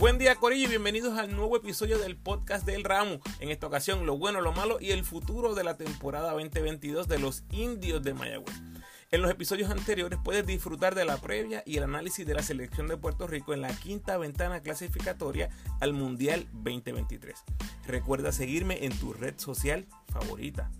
Buen día Corillo y bienvenidos al nuevo episodio del podcast del Ramo. En esta ocasión lo bueno, lo malo y el futuro de la temporada 2022 de los indios de Mayagüez. En los episodios anteriores puedes disfrutar de la previa y el análisis de la selección de Puerto Rico en la quinta ventana clasificatoria al Mundial 2023. Recuerda seguirme en tu red social favorita,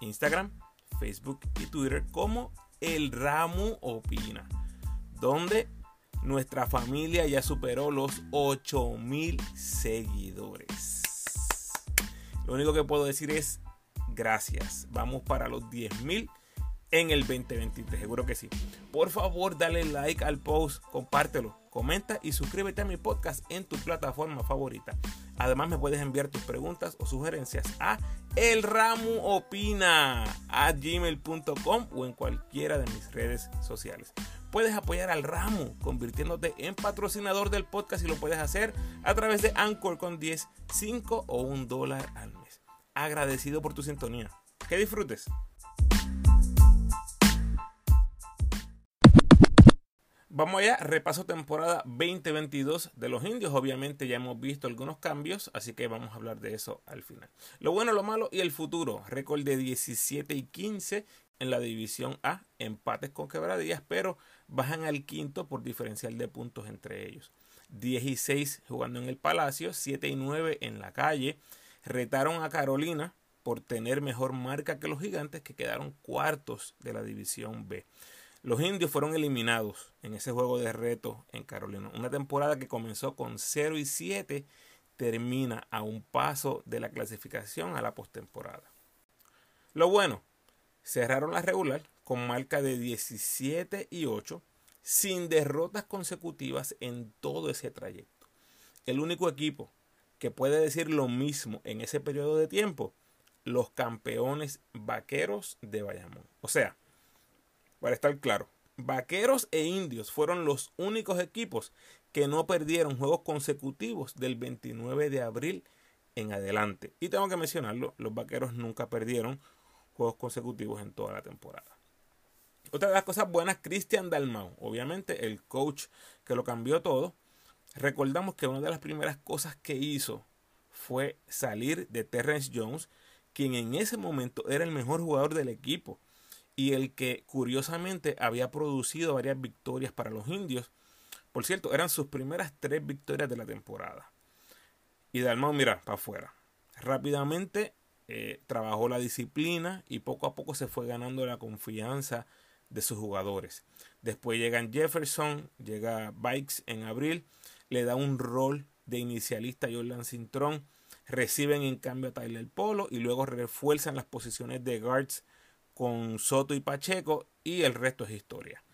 Instagram, Facebook y Twitter como El Ramo Opina, donde nuestra familia ya superó los 8000 seguidores. Lo único que puedo decir es gracias. Vamos para los 10000 en el 2023, seguro que sí. Por favor, dale like al post, compártelo, comenta y suscríbete a mi podcast en tu plataforma favorita. Además, me puedes enviar tus preguntas o sugerencias a elramuopina@gmail.com o en cualquiera de mis redes sociales. Puedes apoyar al ramo convirtiéndote en patrocinador del podcast y lo puedes hacer a través de Anchor con 10, 5 o 1 dólar al mes. Agradecido por tu sintonía. Que disfrutes. Vamos allá, repaso temporada 2022 de los indios. Obviamente ya hemos visto algunos cambios, así que vamos a hablar de eso al final. Lo bueno, lo malo y el futuro. Récord de 17 y 15 en la división A, empates con quebradillas, pero bajan al quinto por diferencial de puntos entre ellos. 10 y 6 jugando en el Palacio, 7 y 9 en la calle. Retaron a Carolina por tener mejor marca que los gigantes que quedaron cuartos de la división B. Los indios fueron eliminados en ese juego de reto en Carolina. Una temporada que comenzó con 0 y 7 termina a un paso de la clasificación a la postemporada. Lo bueno, cerraron la regular con marca de 17 y 8 sin derrotas consecutivas en todo ese trayecto. El único equipo que puede decir lo mismo en ese periodo de tiempo, los campeones vaqueros de Bayamón. O sea, para estar claro, Vaqueros e Indios fueron los únicos equipos que no perdieron juegos consecutivos del 29 de abril en adelante. Y tengo que mencionarlo, los Vaqueros nunca perdieron juegos consecutivos en toda la temporada. Otra de las cosas buenas, Cristian Dalmau, obviamente el coach que lo cambió todo. Recordamos que una de las primeras cosas que hizo fue salir de Terrence Jones, quien en ese momento era el mejor jugador del equipo y el que curiosamente había producido varias victorias para los indios. Por cierto, eran sus primeras tres victorias de la temporada. Y Dalmau, mira, para afuera. Rápidamente eh, trabajó la disciplina y poco a poco se fue ganando la confianza de sus jugadores. Después llegan Jefferson, llega Bikes en abril, le da un rol de inicialista a Jordan Cintrón, reciben en cambio a Tyler Polo y luego refuerzan las posiciones de guards con Soto y Pacheco y el resto es historia.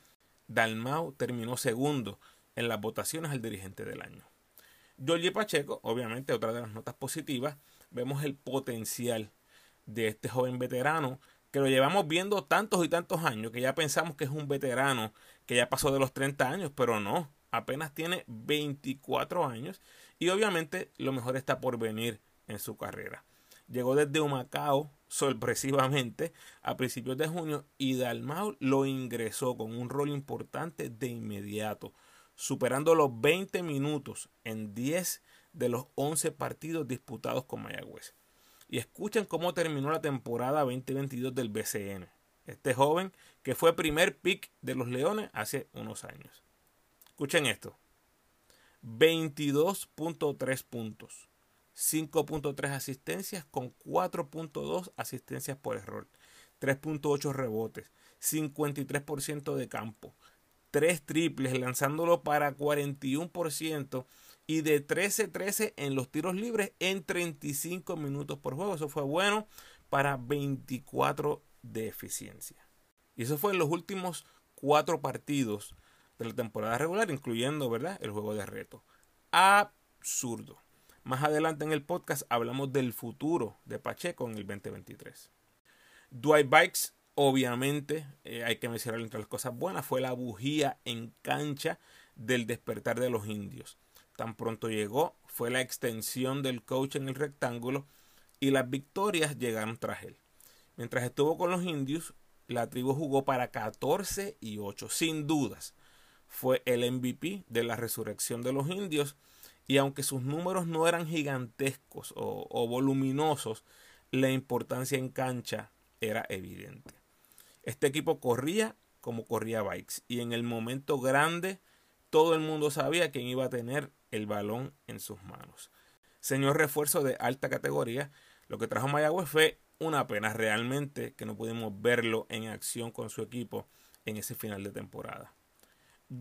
Dalmau terminó segundo en las votaciones al dirigente del año. Jorge Pacheco, obviamente otra de las notas positivas, vemos el potencial de este joven veterano que lo llevamos viendo tantos y tantos años que ya pensamos que es un veterano que ya pasó de los 30 años, pero no, apenas tiene 24 años y obviamente lo mejor está por venir en su carrera. Llegó desde Humacao sorpresivamente a principios de junio y lo ingresó con un rol importante de inmediato, superando los 20 minutos en 10 de los 11 partidos disputados con Mayagüez. Y escuchen cómo terminó la temporada 2022 del BCN. Este joven que fue primer pick de los Leones hace unos años. Escuchen esto. 22.3 puntos, 5.3 asistencias con 4.2 asistencias por error, 3.8 rebotes, 53% de campo, 3 triples lanzándolo para 41% y de 13-13 en los tiros libres en 35 minutos por juego. Eso fue bueno para 24 de eficiencia. Y eso fue en los últimos 4 partidos de la temporada regular, incluyendo, ¿verdad?, el juego de reto. Absurdo. Más adelante en el podcast hablamos del futuro de Pacheco en el 2023. Dwight Bikes, obviamente, eh, hay que mencionar entre las cosas buenas, fue la bujía en cancha del despertar de los indios. Tan pronto llegó, fue la extensión del coach en el rectángulo y las victorias llegaron tras él. Mientras estuvo con los indios, la tribu jugó para 14 y 8, sin dudas. Fue el MVP de la resurrección de los indios Y aunque sus números no eran gigantescos o, voluminosos, la importancia en cancha era evidente. Este equipo corría como corría Bikes y en el momento grande todo el mundo sabía quién iba a tener el balón en sus manos. Señor refuerzo de alta categoría, lo que trajo Mayagüez fue una pena realmente que no pudimos verlo en acción con su equipo en ese final de temporada.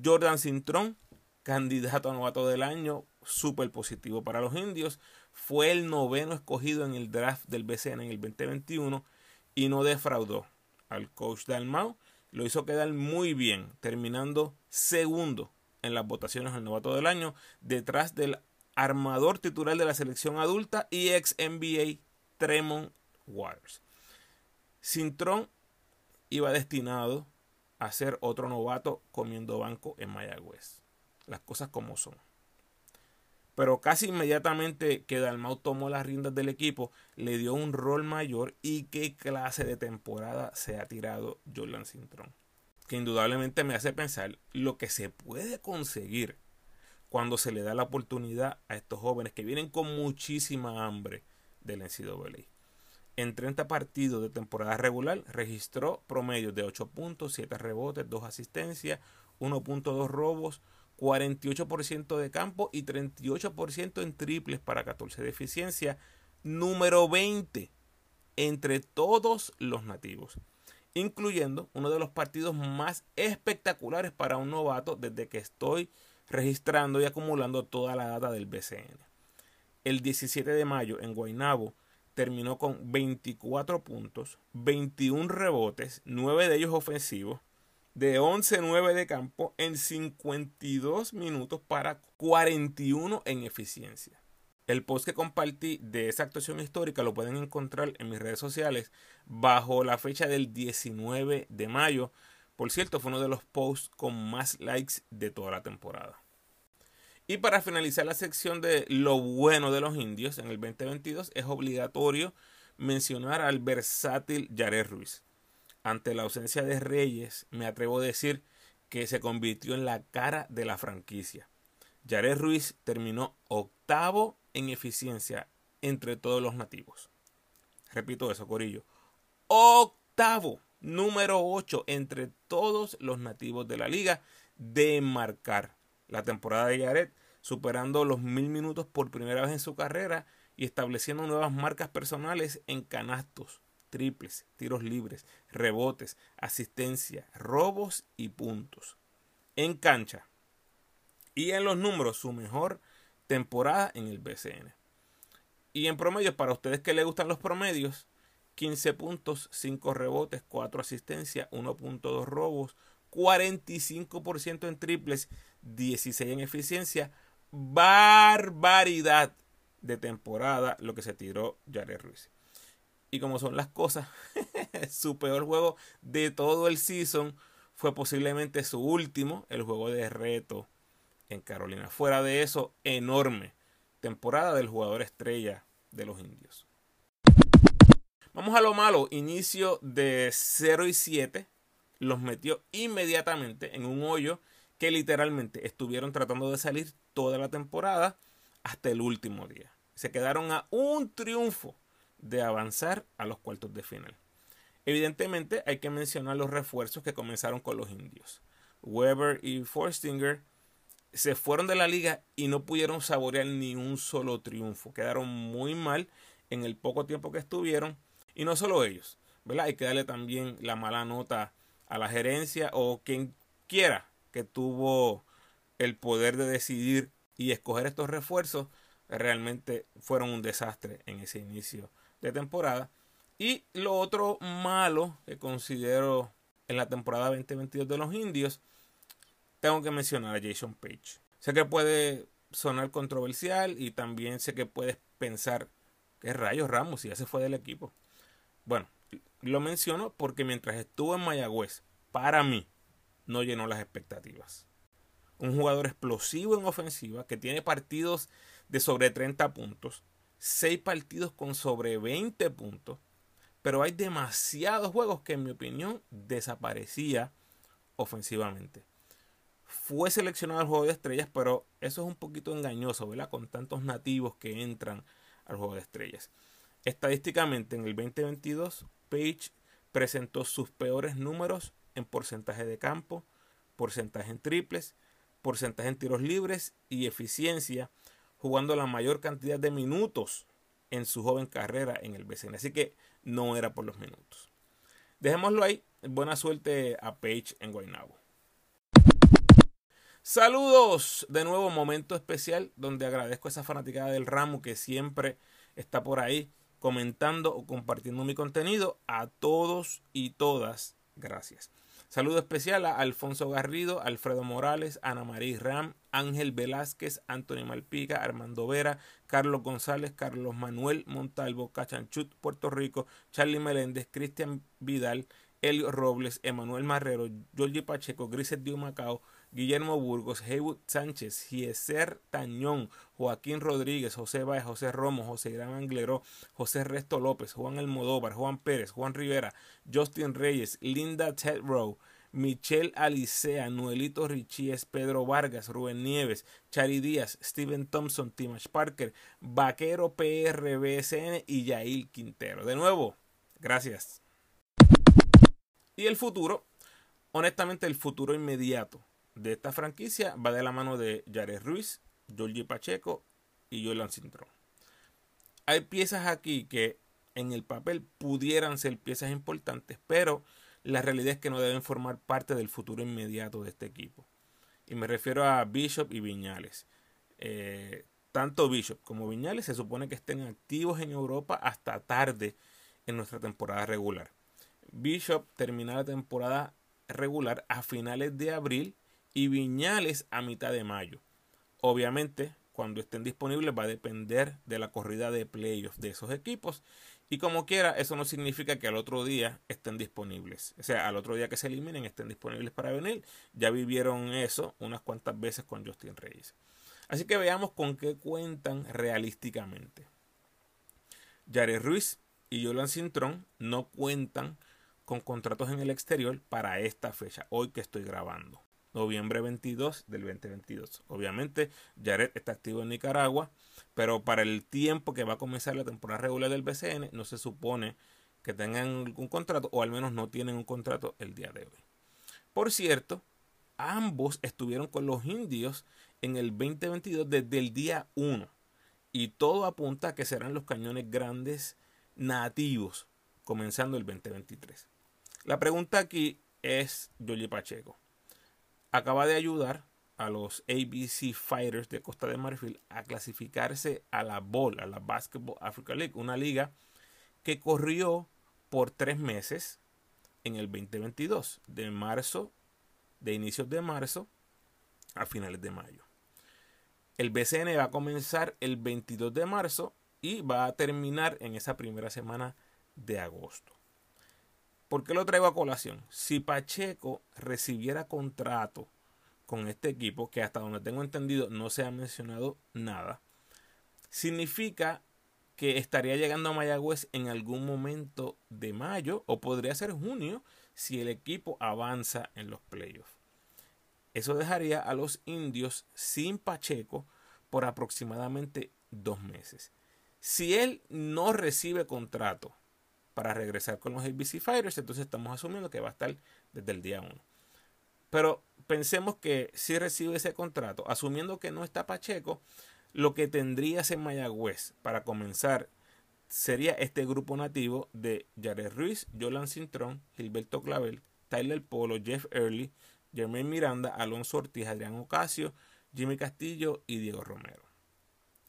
Jordan Cintrón, candidato a novato del año, súper positivo para los indios, fue el noveno escogido en el draft del BCN en el 2021 y no defraudó al coach Dalmau, lo hizo quedar muy bien, terminando segundo en las votaciones al novato del año, detrás del armador titular de la selección adulta y ex NBA Tremont Waters. Cintrón iba destinado a ser otro novato comiendo banco en Mayagüez. Las cosas como son. Pero casi inmediatamente que Dalmau tomó las riendas del equipo, le dio un rol mayor y qué clase de temporada se ha tirado Jordan Cintrón. Que indudablemente me hace pensar lo que se puede conseguir cuando se le da la oportunidad a estos jóvenes que vienen con muchísima hambre del NCAA. En 30 partidos de temporada regular registró promedios de 8 puntos, 7 rebotes, 2 asistencias, 1.2 robos, 48% de campo y 38% en triples para 14 de eficiencia, número 20 entre todos los nativos, incluyendo uno de los partidos más espectaculares para un novato desde que estoy registrando y acumulando toda la data del BCN. El 17 de mayo en Guaynabo terminó con 24 puntos, 21 rebotes, 9 de ellos ofensivos, de 11-9 de campo en 52 minutos para 41 en eficiencia. El post que compartí de esa actuación histórica lo pueden encontrar en mis redes sociales bajo la fecha del 19 de mayo. Por cierto, fue uno de los posts con más likes de toda la temporada. Y para finalizar la sección de lo bueno de los indios en el 2022 es obligatorio mencionar al versátil Jared Ruiz ante la ausencia de Reyes, me atrevo a decir que se convirtió en la cara de la franquicia. Jared Ruiz terminó octavo en eficiencia entre todos los nativos. Repito eso, Corillo. Octavo, número 8 entre todos los nativos de la liga de marcar la temporada de Jared, superando los mil minutos por primera vez en su carrera y estableciendo nuevas marcas personales en canastos, triples, tiros libres, rebotes, asistencia, robos y puntos. En cancha. Y en los números, su mejor temporada en el BCN. Y en promedio, para ustedes que les gustan los promedios, 15 puntos, 5 rebotes, 4 asistencias, 1.2 robos, 45% en triples, 16 en eficiencia. Barbaridad de temporada lo que se tiró Jared Ruiz y como son las cosas, su peor juego de todo el season fue posiblemente su último, el juego de reto en Carolina. Fuera de eso, enorme temporada del jugador estrella de los indios. Vamos a lo malo, inicio de 0 y 7, los metió inmediatamente en un hoyo que literalmente estuvieron tratando de salir toda la temporada hasta el último día. Se quedaron a un triunfo de avanzar a los cuartos de final. Evidentemente hay que mencionar los refuerzos que comenzaron con los indios. Weber y Forstinger se fueron de la liga y no pudieron saborear ni un solo triunfo. Quedaron muy mal en el poco tiempo que estuvieron. Y no solo ellos, ¿verdad? Hay que darle también la mala nota a la gerencia o quien quiera que tuvo el poder de decidir y escoger estos refuerzos. Realmente fueron un desastre en ese inicio de temporada. Y lo otro malo que considero en la temporada 2022 de los indios, tengo que mencionar a Jason Page. Sé que puede sonar controversial y también sé que puedes pensar, ¿qué rayos Ramos? Si ya se fue del equipo. Bueno, lo menciono porque mientras estuvo en Mayagüez, para mí, no llenó las expectativas. Un jugador explosivo en ofensiva que tiene partidos de sobre 30 puntos, 6 partidos con sobre 20 puntos, pero hay demasiados juegos que en mi opinión desaparecía ofensivamente. fue seleccionado al juego de estrellas, pero eso es un poquito engañoso, ¿verdad? Con tantos nativos que entran al juego de estrellas. Estadísticamente, en el 2022, Page presentó sus peores números en porcentaje de campo, porcentaje en triples, porcentaje en tiros libres y eficiencia, jugando la mayor cantidad de minutos en su joven carrera en el BCN. Así que no era por los minutos. Dejémoslo ahí. Buena suerte a Page en Guaynabo. Saludos de nuevo, momento especial donde agradezco a esa fanaticada del ramo que siempre está por ahí comentando o compartiendo mi contenido. A todos y todas, gracias. Saludo especial a Alfonso Garrido, Alfredo Morales, Ana María Ram, Ángel Velázquez, Antonio Malpica, Armando Vera, Carlos González, Carlos Manuel Montalvo, Cachanchut, Puerto Rico, Charlie Meléndez, Cristian Vidal, Elio Robles, Emanuel Marrero, Giorgi Pacheco, Griset Dio Macao, Guillermo Burgos, Heywood Sánchez, Gieser Tañón, Joaquín Rodríguez, José Baez, José Romo, José Gran Angleró, José Resto López, Juan Almodóvar, Juan Pérez, Juan Rivera, Justin Reyes, Linda Tedrow, Michelle Alicea, Noelito Richies, Pedro Vargas, Rubén Nieves, Chari Díaz, Steven Thompson, Timash Parker, Vaquero PRBSN y Yail Quintero. De nuevo, gracias. Y el futuro, honestamente el futuro inmediato de esta franquicia va de la mano de Jared Ruiz, Georgie Pacheco y Jolan Cintrón. Hay piezas aquí que en el papel pudieran ser piezas importantes, pero la realidad es que no deben formar parte del futuro inmediato de este equipo. Y me refiero a Bishop y Viñales. Eh, tanto Bishop como Viñales se supone que estén activos en Europa hasta tarde en nuestra temporada regular. Bishop termina la temporada regular a finales de abril y Viñales a mitad de mayo. Obviamente, cuando estén disponibles va a depender de la corrida de playoffs de esos equipos. Y como quiera, eso no significa que al otro día estén disponibles. O sea, al otro día que se eliminen estén disponibles para venir. Ya vivieron eso unas cuantas veces con Justin Reyes. Así que veamos con qué cuentan realísticamente. Jared Ruiz y Jolan Cintrón no cuentan con contratos en el exterior para esta fecha, hoy que estoy grabando noviembre 22 del 2022. Obviamente, Jared está activo en Nicaragua, pero para el tiempo que va a comenzar la temporada regular del BCN, no se supone que tengan un contrato, o al menos no tienen un contrato el día de hoy. Por cierto, ambos estuvieron con los indios en el 2022 desde el día 1, y todo apunta a que serán los cañones grandes nativos comenzando el 2023. La pregunta aquí es Yoyi Pacheco acaba de ayudar a los ABC Fighters de Costa de Marfil a clasificarse a la BOL, a la Basketball Africa League, una liga que corrió por tres meses en el 2022, de marzo, de inicios de marzo a finales de mayo. El BCN va a comenzar el 22 de marzo y va a terminar en esa primera semana de agosto. ¿Por qué lo traigo a colación? Si Pacheco recibiera contrato con este equipo, que hasta donde tengo entendido no se ha mencionado nada, significa que estaría llegando a Mayagüez en algún momento de mayo o podría ser junio si el equipo avanza en los playoffs. Eso dejaría a los indios sin Pacheco por aproximadamente dos meses. Si él no recibe contrato para regresar con los ABC Fighters, entonces estamos asumiendo que va a estar desde el día 1. Pero pensemos que si recibe ese contrato, asumiendo que no está Pacheco, lo que tendrías en Mayagüez para comenzar sería este grupo nativo de Jared Ruiz, Jolan Cintrón, Gilberto Clavel, Tyler Polo, Jeff Early, Jermaine Miranda, Alonso Ortiz, Adrián Ocasio, Jimmy Castillo y Diego Romero.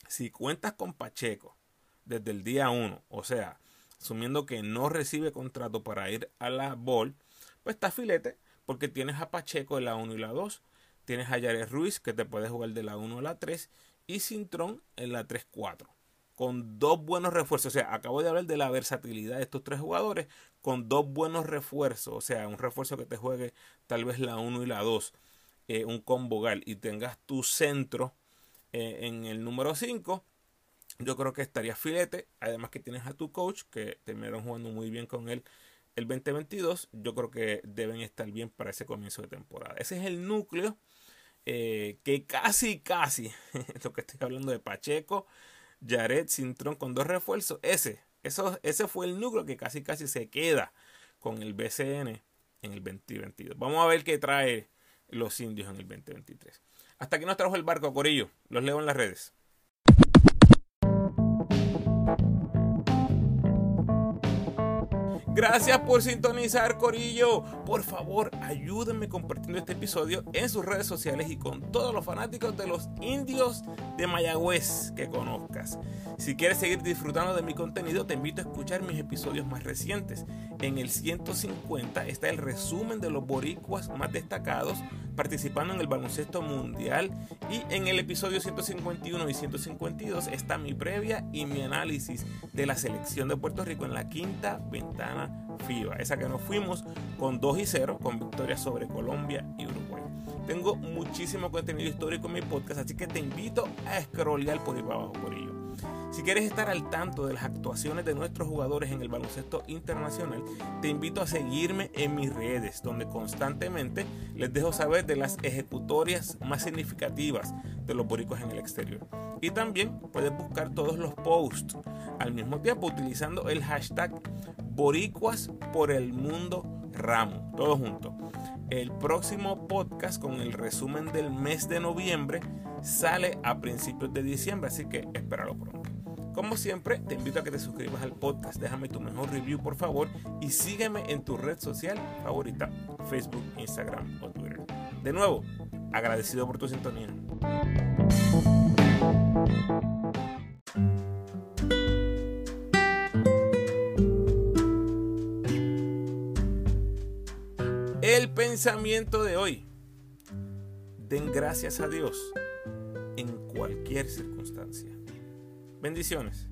Si cuentas con Pacheco desde el día 1, o sea, asumiendo que no recibe contrato para ir a la Ball, pues está filete, porque tienes a Pacheco en la 1 y la 2, tienes a Jared Ruiz que te puede jugar de la 1 a la 3 y Cintrón en la 3-4. Con dos buenos refuerzos, o sea, acabo de hablar de la versatilidad de estos tres jugadores, con dos buenos refuerzos, o sea, un refuerzo que te juegue tal vez la 1 y la 2, eh, un combo gal y tengas tu centro eh, en el número 5, yo creo que estaría filete. Además que tienes a tu coach que terminaron jugando muy bien con él el 2022. Yo creo que deben estar bien para ese comienzo de temporada. Ese es el núcleo eh, que casi, casi, lo que estoy hablando de Pacheco, Jared Cintrón con dos refuerzos, ese, eso, ese fue el núcleo que casi, casi se queda con el BCN en el 2022. Vamos a ver qué trae los indios en el 2023. Hasta aquí nos trajo el barco, Corillo. Los leo en las redes. Gracias por sintonizar, Corillo. Por favor, ayúdenme compartiendo este episodio en sus redes sociales y con todos los fanáticos de los indios de Mayagüez que conozcas. Si quieres seguir disfrutando de mi contenido, te invito a escuchar mis episodios más recientes. En el 150 está el resumen de los boricuas más destacados participando en el baloncesto mundial y en el episodio 151 y 152 está mi previa y mi análisis de la selección de Puerto Rico en la quinta ventana FIBA, esa que nos fuimos con 2 y 0 con victorias sobre Colombia y Uruguay. Tengo muchísimo contenido histórico en mi podcast, así que te invito a scrollear por ahí para abajo por ello. Si quieres estar al tanto de las actuaciones de nuestros jugadores en el baloncesto internacional, te invito a seguirme en mis redes, donde constantemente les dejo saber de las ejecutorias más significativas de los boricos en el exterior. Y también puedes buscar todos los posts al mismo tiempo utilizando el hashtag Boricuas por el Mundo Ramo, todo junto. El próximo podcast con el resumen del mes de noviembre sale a principios de diciembre, así que espéralo pronto. Como siempre, te invito a que te suscribas al podcast, déjame tu mejor review por favor y sígueme en tu red social favorita, Facebook, Instagram o Twitter. De nuevo, agradecido por tu sintonía. Pensamiento de hoy. Den gracias a Dios en cualquier circunstancia. Bendiciones.